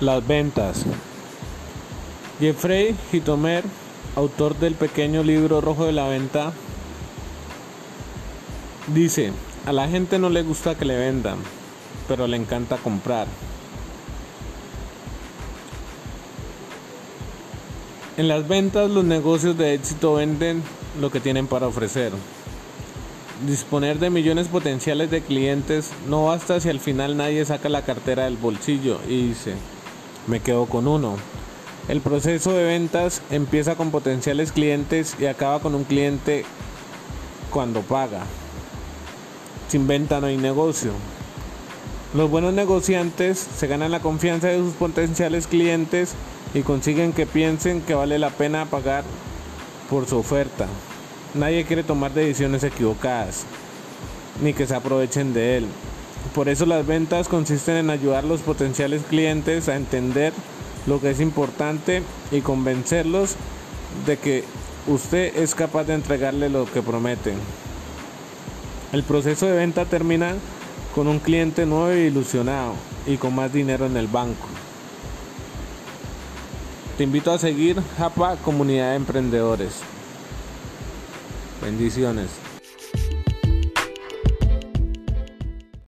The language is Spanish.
Las ventas. Jeffrey Hitomer, autor del pequeño libro rojo de la venta, dice, a la gente no le gusta que le vendan, pero le encanta comprar. En las ventas los negocios de éxito venden lo que tienen para ofrecer. Disponer de millones potenciales de clientes no basta si al final nadie saca la cartera del bolsillo y dice, me quedo con uno. El proceso de ventas empieza con potenciales clientes y acaba con un cliente cuando paga. Sin venta no hay negocio. Los buenos negociantes se ganan la confianza de sus potenciales clientes y consiguen que piensen que vale la pena pagar por su oferta. Nadie quiere tomar decisiones equivocadas, ni que se aprovechen de él. Por eso las ventas consisten en ayudar a los potenciales clientes a entender lo que es importante y convencerlos de que usted es capaz de entregarle lo que prometen. El proceso de venta termina con un cliente nuevo y ilusionado y con más dinero en el banco. Te invito a seguir Japa Comunidad de Emprendedores. Bendiciones.